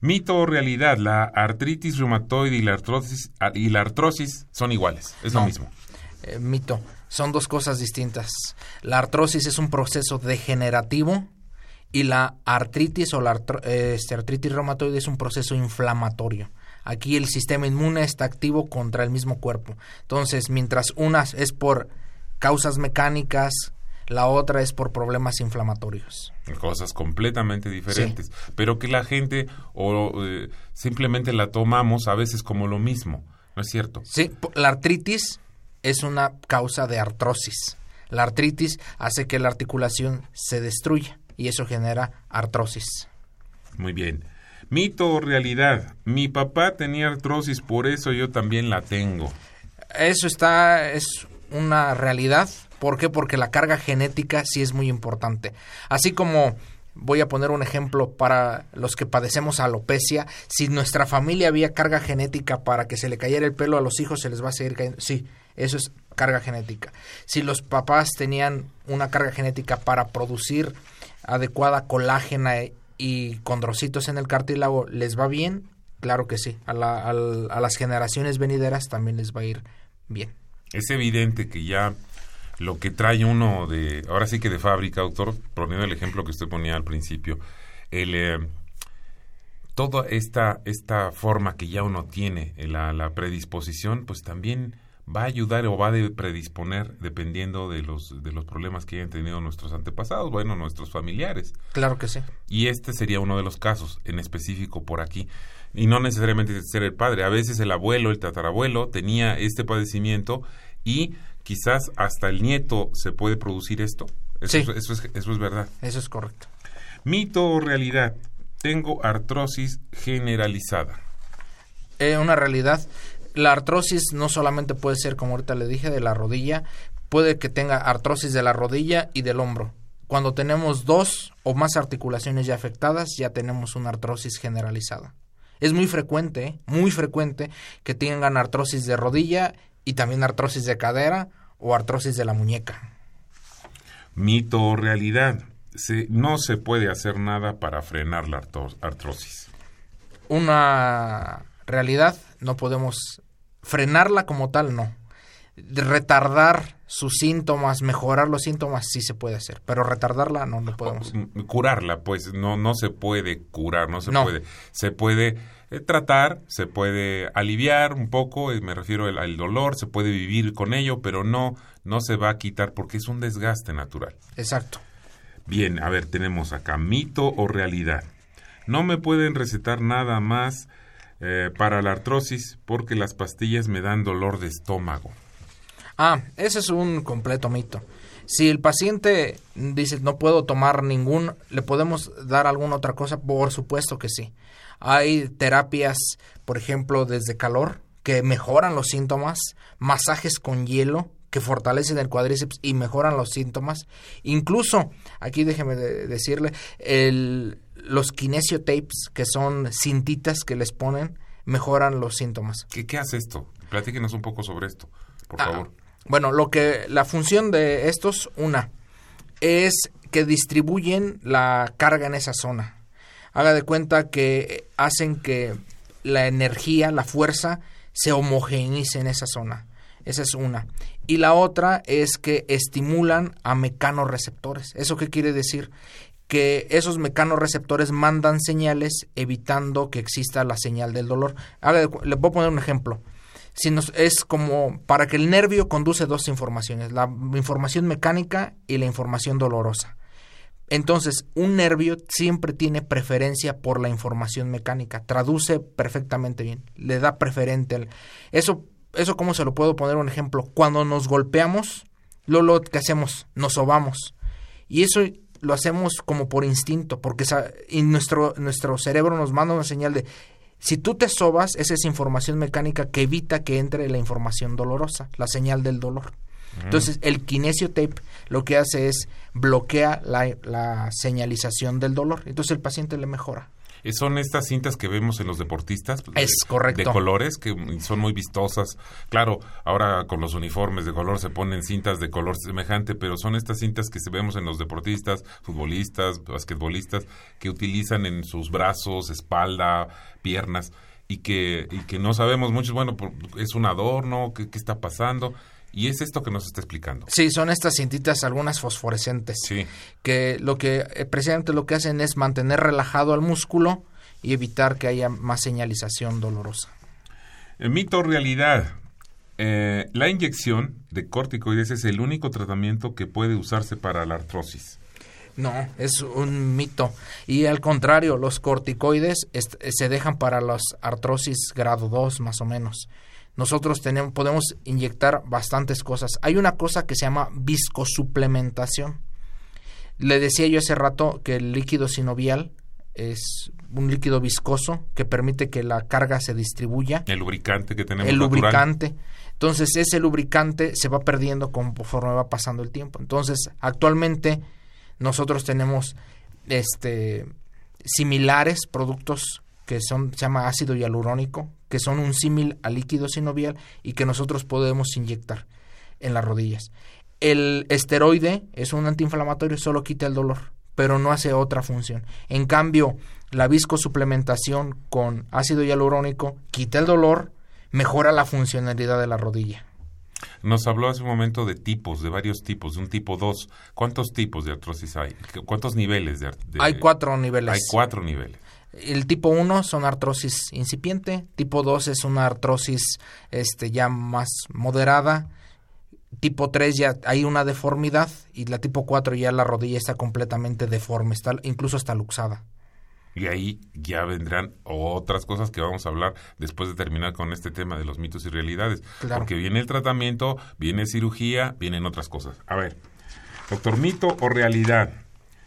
Mito o realidad, la artritis reumatoide y la artrosis, y la artrosis son iguales, es lo mismo. Eh, mito, son dos cosas distintas. La artrosis es un proceso degenerativo y la artritis o la este, artritis reumatoide es un proceso inflamatorio. Aquí el sistema inmune está activo contra el mismo cuerpo. Entonces, mientras una es por causas mecánicas, la otra es por problemas inflamatorios. Cosas completamente diferentes, pero que la gente o eh, simplemente la tomamos a veces como lo mismo, ¿no es cierto? Sí, la artritis es una causa de artrosis. La artritis hace que la articulación se destruya y eso genera artrosis. Muy bien. Mito o realidad. Mi papá tenía artrosis, por eso yo también la tengo. Eso está es una realidad ¿Por qué? Porque la carga genética sí es muy importante. Así como voy a poner un ejemplo para los que padecemos alopecia, si nuestra familia había carga genética para que se le cayera el pelo a los hijos, se les va a seguir cayendo. Sí, eso es carga genética. Si los papás tenían una carga genética para producir adecuada colágena y condrocitos en el cartílago, ¿les va bien? Claro que sí. A, a las generaciones venideras también les va a ir bien. Es evidente que ya lo que trae uno de, ahora sí que de fábrica, doctor, poniendo el ejemplo que usted ponía al principio, el, eh, toda esta, esta forma que ya uno tiene, la, la predisposición, pues también va a ayudar o va a predisponer dependiendo de los de los problemas que hayan tenido nuestros antepasados, bueno, nuestros familiares. Claro que sí. Y este sería uno de los casos en específico por aquí. Y no necesariamente ser el padre, a veces el abuelo, el tatarabuelo tenía este padecimiento y quizás hasta el nieto se puede producir esto. Eso, Sí. eso, es, eso es verdad. Eso es correcto. Mito o realidad. Tengo artrosis generalizada. Eh, una realidad. La artrosis no solamente puede ser, como ahorita le dije, de la rodilla, puede que tenga artrosis de la rodilla y del hombro. Cuando tenemos dos o más articulaciones ya afectadas, ya tenemos una artrosis generalizada. Es muy frecuente, ¿eh? muy frecuente, que tengan artrosis de rodilla y también artrosis de cadera o artrosis de la muñeca. Mito o realidad. Se- no se puede hacer nada para frenar la artrosis. una realidad, no podemos frenarla como tal, no. Retardar sus síntomas, mejorar los síntomas, sí se puede hacer, pero retardarla no lo podemos. Curarla, pues no, no se puede curar, no se No. puede. Se puede eh, tratar, se puede aliviar un poco, eh, me refiero al, al dolor, se puede vivir con ello, pero no, no se va a quitar porque es un desgaste natural. Exacto. Bien, a ver, tenemos acá mito o realidad. No me pueden recetar nada más eh, para la artrosis porque las pastillas me dan dolor de estómago. Ah, ese es un completo mito. Si el paciente dice no puedo tomar ningún, ¿le podemos dar alguna otra cosa? Por supuesto que sí. Hay terapias, por ejemplo, desde calor, que mejoran los síntomas, masajes con hielo, que fortalecen el cuádriceps y mejoran los síntomas. Incluso, aquí déjeme de- decirle, el, los kinesio tapes, que son cintitas que les ponen, mejoran los síntomas. ¿Qué, qué hace esto? Platíquenos un poco sobre esto, por Ah, favor. Bueno, lo que la función de estos, una, es que distribuyen la carga en esa zona. Haga de cuenta que hacen que la energía, la fuerza, se homogeneice en esa zona. Esa es una. Y la otra es que estimulan a mecanorreceptores. ¿Eso qué quiere decir? Que esos mecanorreceptores mandan señales evitando que exista la señal del dolor. Cu- le puedo poner un ejemplo si nos, es como para que el nervio conduce dos informaciones, la información mecánica y la información dolorosa. Entonces, un nervio siempre tiene preferencia por la información mecánica, traduce perfectamente bien, le da preferente. al- Eso, eso ¿cómo se lo puedo poner un ejemplo? Cuando nos golpeamos, lo, lo que hacemos, nos sobamos. Y eso lo hacemos como por instinto, porque y nuestro, nuestro cerebro nos manda una señal de si tú te sobas, esa es información mecánica que evita que entre la información dolorosa, la señal del dolor. Entonces, el kinesio tape lo que hace es bloquea la, la señalización del dolor. Entonces, el paciente le mejora. Son estas cintas que vemos en los deportistas. de- Es correcto. De colores, que son muy vistosas. Claro, ahora con los uniformes de color se ponen cintas de color semejante, pero son estas cintas que se vemos en los deportistas, futbolistas, basquetbolistas, que utilizan en sus brazos, espalda, piernas, y que, y que no sabemos muchos, bueno, es un adorno, ¿qué, qué está pasando? Y es esto que nos está explicando. Sí, son estas cintitas, algunas fosforescentes, Sí. que lo que eh, precisamente lo que hacen es mantener relajado al músculo y evitar que haya más señalización dolorosa. El mito realidad. Eh, la inyección de corticoides es el único tratamiento que puede usarse para la artrosis. No, es un mito. Y al contrario, los corticoides est- se dejan para las artrosis grado 2 más o menos. Nosotros tenemos, podemos inyectar bastantes cosas. Hay una cosa que se llama viscosuplementación. Le decía yo hace rato que el líquido sinovial es un líquido viscoso que permite que la carga se distribuya El lubricante que tenemos el natural. lubricante. Entonces ese lubricante se va perdiendo conforme va pasando el tiempo. Entonces actualmente nosotros tenemos este similares productos que son se llama ácido hialurónico, que son un símil al líquido sinovial y que nosotros podemos inyectar en las rodillas. El esteroide es un antiinflamatorio, solo quita el dolor, pero no hace otra función. En cambio, la viscosuplementación con ácido hialurónico quita el dolor, mejora la funcionalidad de la rodilla. Nos habló hace un momento de tipos, de varios tipos, de un tipo 2. ¿Cuántos tipos de artrosis hay? ¿Cuántos niveles de, de- Hay cuatro niveles. Hay cuatro niveles. El tipo 1 son artrosis incipiente, tipo 2 es una artrosis este, ya más moderada, tipo 3 ya hay una deformidad y la tipo 4 ya la rodilla está completamente deforme, está incluso está luxada. Y ahí ya vendrán otras cosas que vamos a hablar después de terminar con este tema de los mitos y realidades. Porque viene el tratamiento, viene cirugía, vienen otras cosas. A ver, doctor, mito o realidad.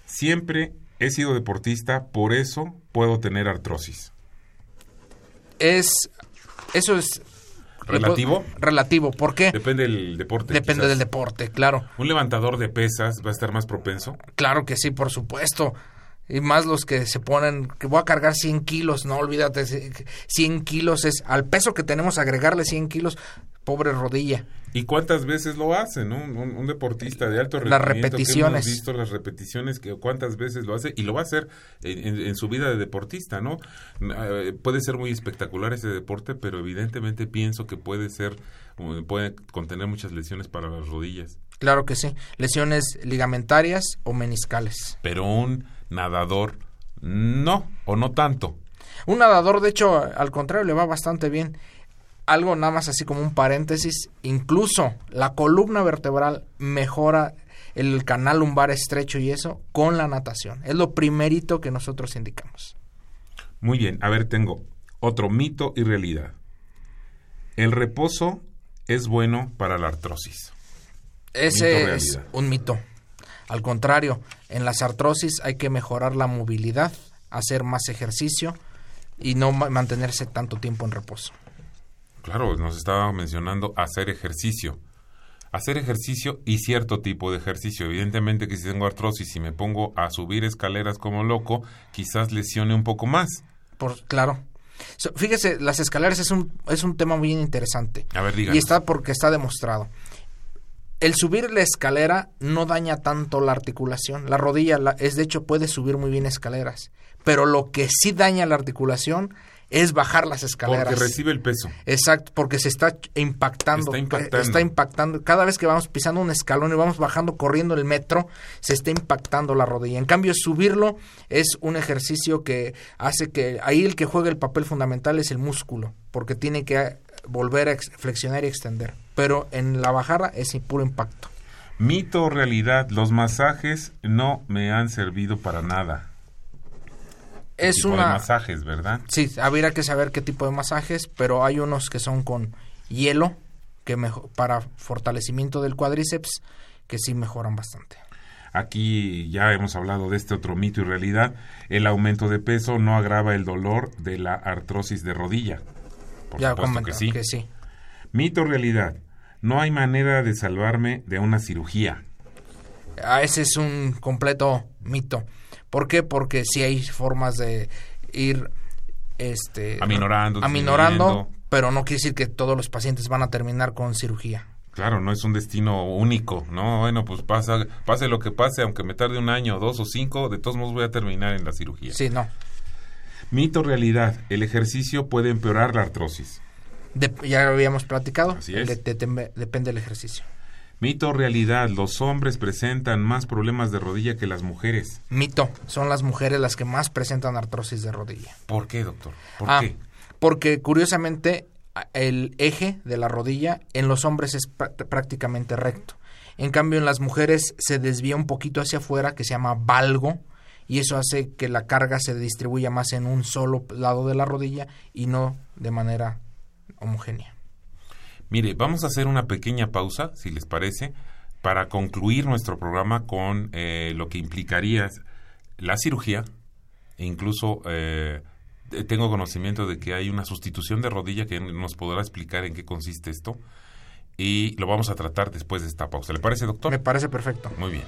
Siempre he sido deportista, por eso puedo tener artrosis. Es, eso es ¿Relativo? Relativo, ¿por qué? Depende del deporte. Depende del deporte, claro. ¿Un levantador de pesas va a estar más propenso? Claro que sí, por supuesto. Y más los que se ponen, que voy a cargar 100 kilos, no olvídate, 100 kilos es, al peso que tenemos agregarle 100 kilos, pobre rodilla. ¿Y cuántas veces lo hace, no? Un, deportista de alto rendimiento. Las repeticiones. hemos visto las repeticiones, que cuántas veces lo hace y lo va a hacer en, su vida de deportista, ¿no? Eh, puede ser muy espectacular ese deporte, pero evidentemente pienso que puede ser, puede contener muchas lesiones para las rodillas. Claro que sí, lesiones ligamentarias o meniscales. Pero un nadador no, o no tanto. Un nadador, de hecho, al contrario, le va bastante bien. Algo nada más así como un paréntesis, incluso la columna vertebral mejora el canal lumbar estrecho y eso con la natación. Es lo primerito que nosotros indicamos. Muy bien, a ver, tengo otro mito y realidad. El reposo es bueno para la artrosis. Ese es un mito. Al contrario, en las artrosis hay que mejorar la movilidad, hacer más ejercicio y no mantenerse tanto tiempo en reposo. Claro, nos estaba mencionando hacer ejercicio. Hacer ejercicio y cierto tipo de ejercicio. Evidentemente que si tengo artrosis y me pongo a subir escaleras como loco, quizás lesione un poco más. Por, claro. Fíjese, las escaleras es un, es un tema muy interesante. A ver, Y está porque está demostrado el subir la escalera no daña tanto la articulación. La rodilla es de hecho puede subir muy bien escaleras, pero lo que sí daña la articulación es bajar las escaleras. Porque recibe el peso. Exacto, porque se está impactando, está impactando. Está impactando. Cada vez que vamos pisando un escalón y vamos bajando corriendo el metro, se está impactando la rodilla. En cambio, subirlo es un ejercicio que hace que ahí el que juega el papel fundamental es el músculo, porque tiene que volver a flexionar y extender. Pero en la bajada es puro impacto. Mito o realidad, los masajes no me han servido para nada. Es una de masajes, ¿verdad? Sí, habría que saber qué tipo de masajes, pero hay unos que son con hielo que para fortalecimiento del cuádriceps que sí mejoran bastante. Aquí ya hemos hablado de este otro mito y realidad. El aumento de peso no agrava el dolor de la artrosis de rodilla ya supuesto que sí. que sí. Mito realidad. No hay manera de salvarme de una cirugía. Ah, ese es un completo mito. ¿Por qué? Porque sí hay formas de ir este aminorando, aminorando pero no quiere decir que todos los pacientes van a terminar con cirugía. Claro, no es un destino único, ¿no? Bueno, pues pasa, pase lo que pase, aunque me tarde un año, dos o cinco, de todos modos voy a terminar en la cirugía. Sí, no. Mito realidad, el ejercicio puede empeorar la artrosis. ya lo habíamos platicado, Así es. depende del ejercicio. Mito realidad, los hombres presentan más problemas de rodilla que las mujeres. Mito, son las mujeres las que más presentan artrosis de rodilla. ¿Por qué, doctor? ¿Por ah, qué? Porque curiosamente el eje de la rodilla en los hombres es prácticamente recto. En cambio en las mujeres se desvía un poquito hacia afuera que se llama valgo y eso hace que la carga se distribuya más en un solo lado de la rodilla y no de manera homogénea. Mire, vamos a hacer una pequeña pausa, si les parece, para concluir nuestro programa con eh, lo que implicaría la cirugía e incluso eh, tengo conocimiento de que hay una sustitución de rodilla que nos podrá explicar en qué consiste esto y lo vamos a tratar después de esta pausa. ¿Le parece, doctor? Me parece perfecto. Muy bien.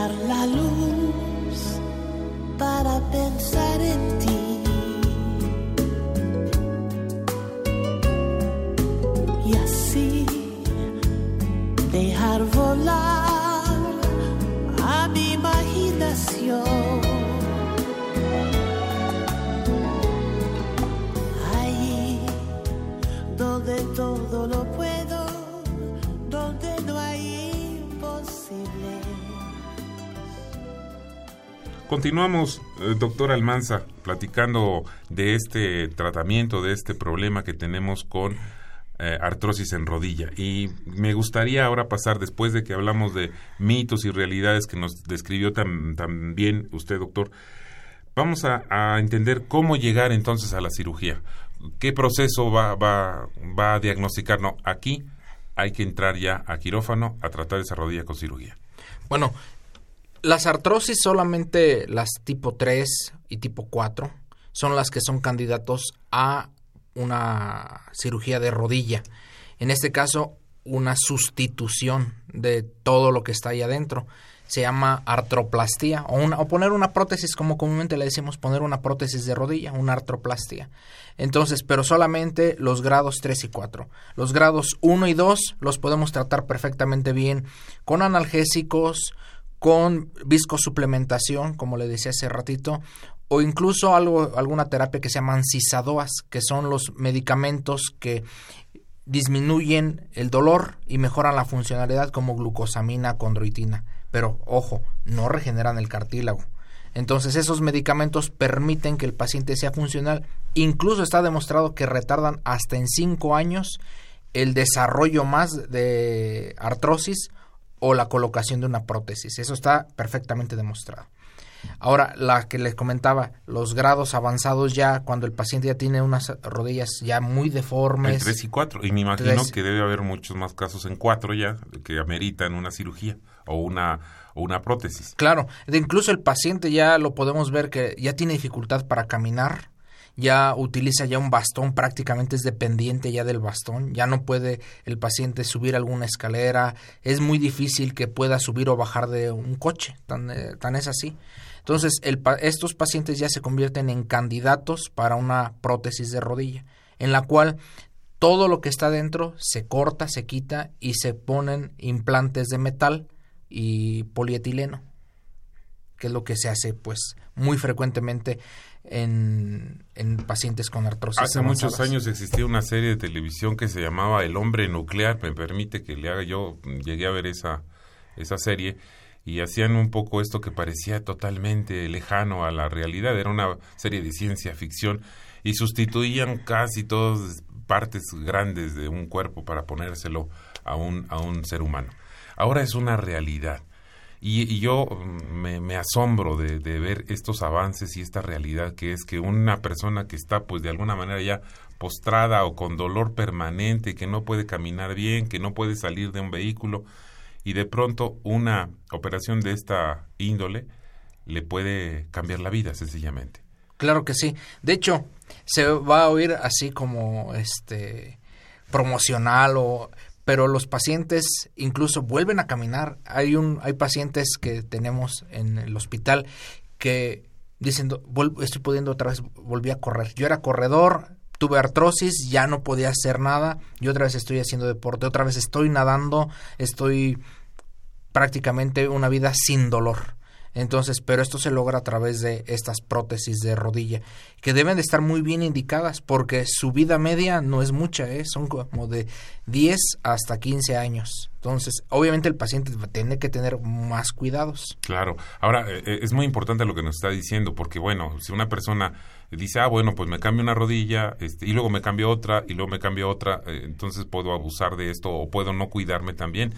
la luz para pensar en ti. Continuamos, eh, doctor Almanza, platicando de este tratamiento, de este problema que tenemos con eh, artrosis en rodilla. Y me gustaría ahora pasar, después de que hablamos de mitos y realidades que nos describió tan, bien usted, doctor, vamos a, a, entender cómo llegar entonces a la cirugía. ¿Qué proceso va, va, va a diagnosticar? No, aquí hay que entrar ya a quirófano a tratar esa rodilla con cirugía. Bueno, las artrosis solamente las tipo 3 y tipo 4 son las que son candidatos a una cirugía de rodilla. En este caso, una sustitución de todo lo que está ahí adentro. Se llama artroplastía o, una, o poner una prótesis, como comúnmente le decimos, poner una prótesis de rodilla, una artroplastía. Entonces, pero solamente los grados 3 y 4. Los grados 1 y 2 los podemos tratar perfectamente bien con analgésicos, con viscosuplementación, como le decía hace ratito, o incluso algo, alguna terapia que se llaman cisadoas, que son los medicamentos que disminuyen el dolor y mejoran la funcionalidad como glucosamina, condroitina. Pero ojo, no regeneran el cartílago. Entonces esos medicamentos permiten que el paciente sea funcional. Incluso está demostrado que retardan hasta en 5 años el desarrollo más de artrosis o la colocación de una prótesis. Eso está perfectamente demostrado. Ahora, la que les comentaba, los grados avanzados ya, cuando el paciente ya tiene unas rodillas ya muy deformes. El 3 y 4. Y me imagino que debe haber muchos más casos en 4 ya que ameritan una cirugía o una, o una prótesis. Claro, incluso el paciente ya lo podemos ver que ya tiene dificultad para caminar, ya utiliza ya un bastón, prácticamente es dependiente ya del bastón, ya no puede el paciente subir alguna escalera, es muy difícil que pueda subir o bajar de un coche, tan, eh, tan es así. Entonces, el, estos pacientes ya se convierten en candidatos para una prótesis de rodilla, en la cual todo lo que está dentro se corta, se quita y se ponen implantes de metal y polietileno, que es lo que se hace pues muy frecuentemente en, pacientes con artrosis. Hace muchos años existía una serie de televisión que se llamaba El hombre nuclear, me permite que le haga yo, llegué a ver esa, esa serie y hacían un poco esto que parecía totalmente lejano a la realidad, era una serie de ciencia ficción y sustituían casi todas partes grandes de un cuerpo para ponérselo a un, a un ser humano. Ahora es una realidad y, yo mm, me, asombro de, ver estos avances y esta realidad que es que una persona que está pues de alguna manera ya postrada o con dolor permanente, que no puede caminar bien, que no puede salir de un vehículo y de pronto una operación de esta índole le puede cambiar la vida sencillamente. Claro que sí. De hecho, se va a oír así como este promocional o pero los pacientes incluso vuelven a caminar. Hay un hay pacientes que tenemos en el hospital que dicen, estoy pudiendo otra vez, volví a correr. Yo era corredor, tuve artrosis, ya no podía hacer nada, y otra vez estoy haciendo deporte, otra vez estoy nadando, estoy prácticamente una vida sin dolor. Entonces, pero esto se logra a través de estas prótesis de rodilla, que deben de estar muy bien indicadas porque su vida media no es mucha, ¿eh? son como de 10 hasta 15 años. Entonces, obviamente el paciente tiene que tener más cuidados. Claro. Ahora, eh, eh, es muy importante lo que nos está diciendo, porque bueno, si una persona dice, ah, bueno, pues me cambio una rodilla, este, y luego me cambio otra, y luego me cambio otra, eh, entonces puedo abusar de esto o puedo no cuidarme también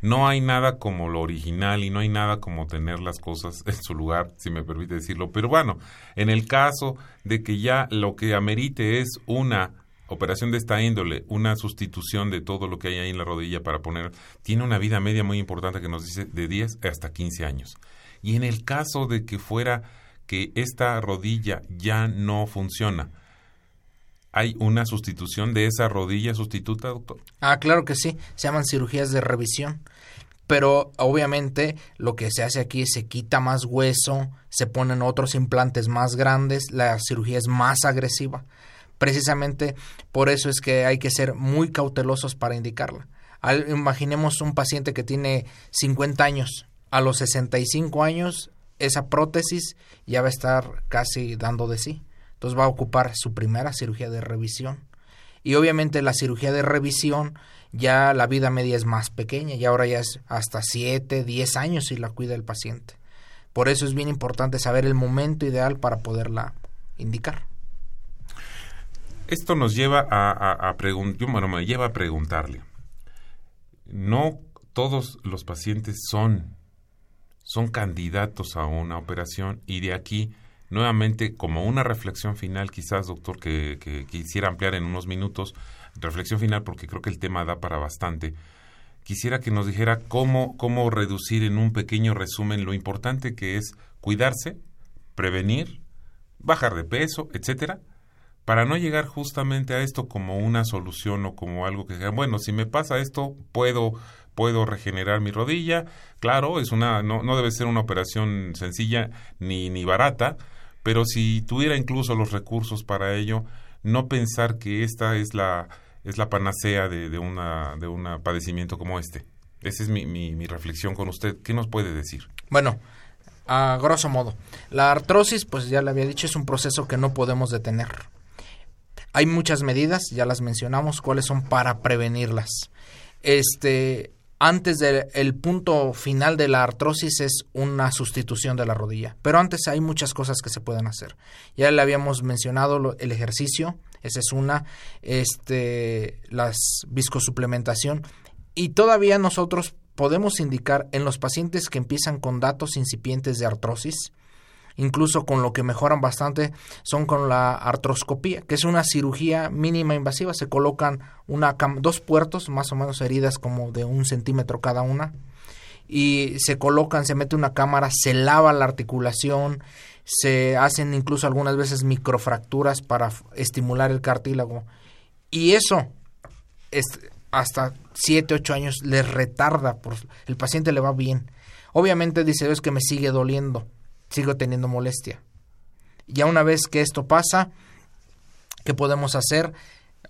no hay nada como lo original y no hay nada como tener las cosas en su lugar, si me permite decirlo. Pero bueno, en el caso de que ya lo que amerite es una operación de esta índole, una sustitución de todo lo que hay ahí en la rodilla para poner, tiene una vida media muy importante que nos dice de 10 hasta 15 años. Y en el caso de que fuera que esta rodilla ya no funciona, ¿Hay una sustitución de esa rodilla sustituta, doctor? Ah, claro que sí. Se llaman cirugías de revisión. Pero obviamente lo que se hace aquí es se quita más hueso, se ponen otros implantes más grandes, la cirugía es más agresiva. Precisamente por eso es que hay que ser muy cautelosos para indicarla. imaginemos un paciente que tiene 50 años, a los 65 años esa prótesis ya va a estar casi dando de sí. Entonces va a ocupar su primera cirugía de revisión. Y obviamente la cirugía de revisión ya la vida media es más pequeña y ahora ya es hasta 7, 10 años si la cuida el paciente. Por eso es bien importante saber el momento ideal para poderla indicar. Esto nos lleva a, preguntar, me a preguntarle. No todos los pacientes son, son candidatos a una operación y de aquí, nuevamente, como una reflexión final, quizás, doctor, que, quisiera ampliar en unos minutos, reflexión final porque creo que el tema da para bastante. Quisiera que nos dijera cómo, cómo reducir en un pequeño resumen lo importante que es cuidarse, prevenir, bajar de peso, etcétera, para no llegar justamente a esto como una solución o como algo que diga, bueno, si me pasa esto, puedo puedo regenerar mi rodilla. Claro, es una no, no debe ser una operación sencilla ni ni barata, pero si tuviera incluso los recursos para ello, no pensar que esta es la es la panacea de, de una de un padecimiento como este. Esa es mi, mi, mi reflexión con usted. ¿Qué nos puede decir? Bueno, a grosso modo. La artrosis, pues ya le había dicho, es un proceso que no podemos detener. Hay muchas medidas, ya las mencionamos, cuáles son para prevenirlas. Este, antes del punto final de la artrosis es una sustitución de la rodilla, pero antes hay muchas cosas que se pueden hacer. Ya le habíamos mencionado el ejercicio, esa es una, este, las viscosuplementación y todavía nosotros podemos indicar en los pacientes que empiezan con datos incipientes de artrosis, incluso con lo que mejoran bastante son con la artroscopía, que es una cirugía mínima invasiva. Se colocan una dos puertos, más o menos heridas como de un centímetro cada una, y se colocan, se mete una cámara, se lava la articulación, se hacen incluso algunas veces microfracturas para estimular el cartílago. Y eso es, hasta 7, 8 años les retarda, por, el paciente le va bien. Obviamente dice, es que me sigue doliendo, sigo teniendo molestia. Ya una vez que esto pasa, ¿qué podemos hacer?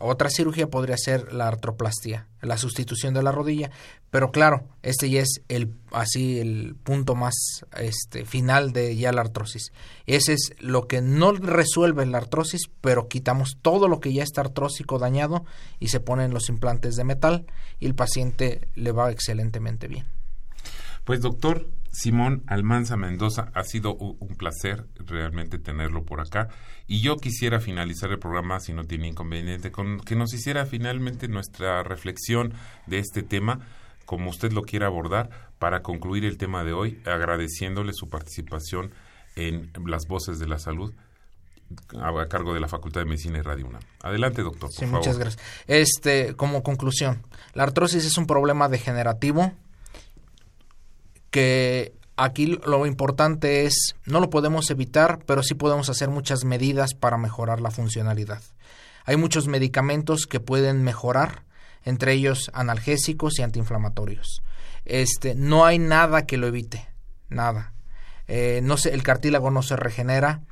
Otra cirugía podría ser la artroplastia, la sustitución de la rodilla, pero claro, este ya es el así el punto más este final de ya la artrosis. Ese es lo que no resuelve la artrosis, pero quitamos todo lo que ya está artrósico dañado y se ponen los implantes de metal y el paciente le va excelentemente bien. Pues doctor, Simón Almanza Mendoza, ha sido un placer realmente tenerlo por acá. Y yo quisiera finalizar el programa, si no tiene inconveniente, con que nos hiciera finalmente nuestra reflexión de este tema, como usted lo quiera abordar, para concluir el tema de hoy, agradeciéndole su participación en Las Voces de la Salud a cargo de la Facultad de Medicina y Radio UNAM. Adelante, doctor. sí, muchas gracias. Este, como conclusión, la artrosis es un problema degenerativo que aquí lo importante es, no lo podemos evitar, pero sí podemos hacer muchas medidas para mejorar la funcionalidad. Hay muchos medicamentos que pueden mejorar, entre ellos analgésicos y antiinflamatorios. Este, no hay nada que lo evite, nada. Eh, no el cartílago no se regenera.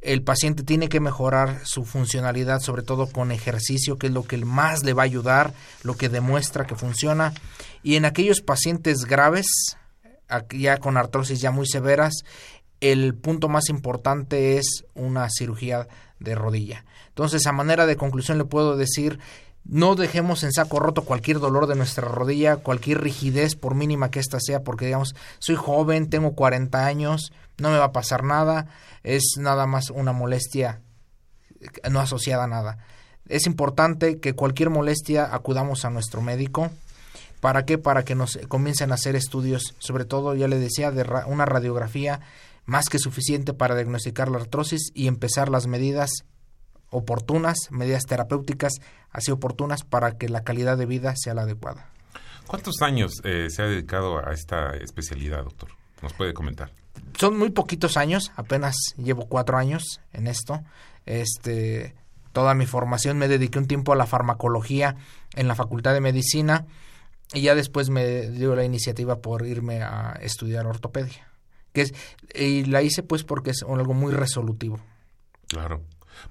El paciente tiene que mejorar su funcionalidad, sobre todo con ejercicio, que es lo que más le va a ayudar, lo que demuestra que funciona. Y en aquellos pacientes graves, ya con artrosis ya muy severas, el punto más importante es una cirugía de rodilla. Entonces, a manera de conclusión le puedo decir, no dejemos en saco roto cualquier dolor de nuestra rodilla, cualquier rigidez, por mínima que ésta sea, porque digamos, soy joven, tengo 40 años, no me va a pasar nada, es nada más una molestia no asociada a nada. Es importante que cualquier molestia acudamos a nuestro médico, ¿Para qué? Para que nos comiencen a hacer estudios, sobre todo, ya le decía, de una radiografía más que suficiente para diagnosticar la artrosis y empezar las medidas oportunas, medidas terapéuticas así oportunas para que la calidad de vida sea la adecuada. ¿Cuántos años eh, se ha dedicado a esta especialidad, doctor? ¿Nos puede comentar? Son muy poquitos años, apenas llevo cuatro años en esto. Este, toda mi formación me dediqué un tiempo a la farmacología en la Facultad de Medicina y ya después me dio la iniciativa por irme a estudiar ortopedia. Que es, y la hice pues porque es algo muy resolutivo. Claro.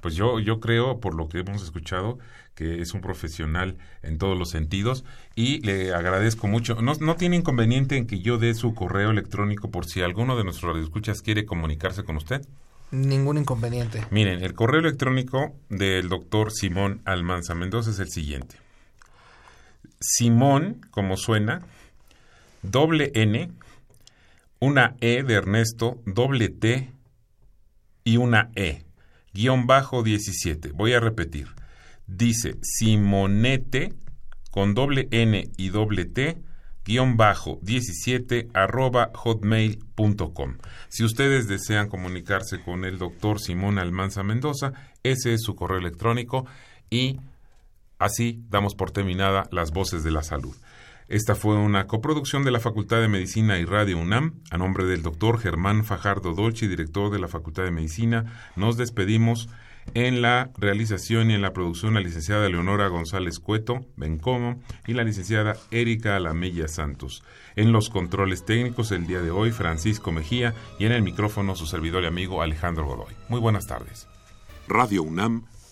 Pues yo, yo creo, por lo que hemos escuchado, que es un profesional en todos los sentidos y le agradezco mucho. No, no tiene inconveniente en que yo dé su correo electrónico por si alguno de nuestros radioescuchas quiere comunicarse con usted. Ningún inconveniente. Miren, el correo electrónico del doctor Simón Almanza Mendoza es el siguiente. Simón, como suena, doble N, una E de Ernesto, doble T y una E, guion bajo 17. Voy a repetir. Dice Simonete con doble N y doble T guion bajo 17 arroba hotmail.com. Si ustedes desean comunicarse con el doctor Simón Almanza Mendoza, ese es su correo electrónico y así damos por terminada las voces de la salud. Esta fue una coproducción de la Facultad de Medicina y Radio UNAM. A nombre del doctor Germán Fajardo Dolci, director de la Facultad de Medicina, nos despedimos en la realización y en la producción la licenciada Leonora González Cueto, Bencomo, y la licenciada Erika Alamella Santos. En los controles técnicos el día de hoy, Francisco Mejía, y en el micrófono su servidor y amigo Alejandro Godoy. Muy buenas tardes. Radio UNAM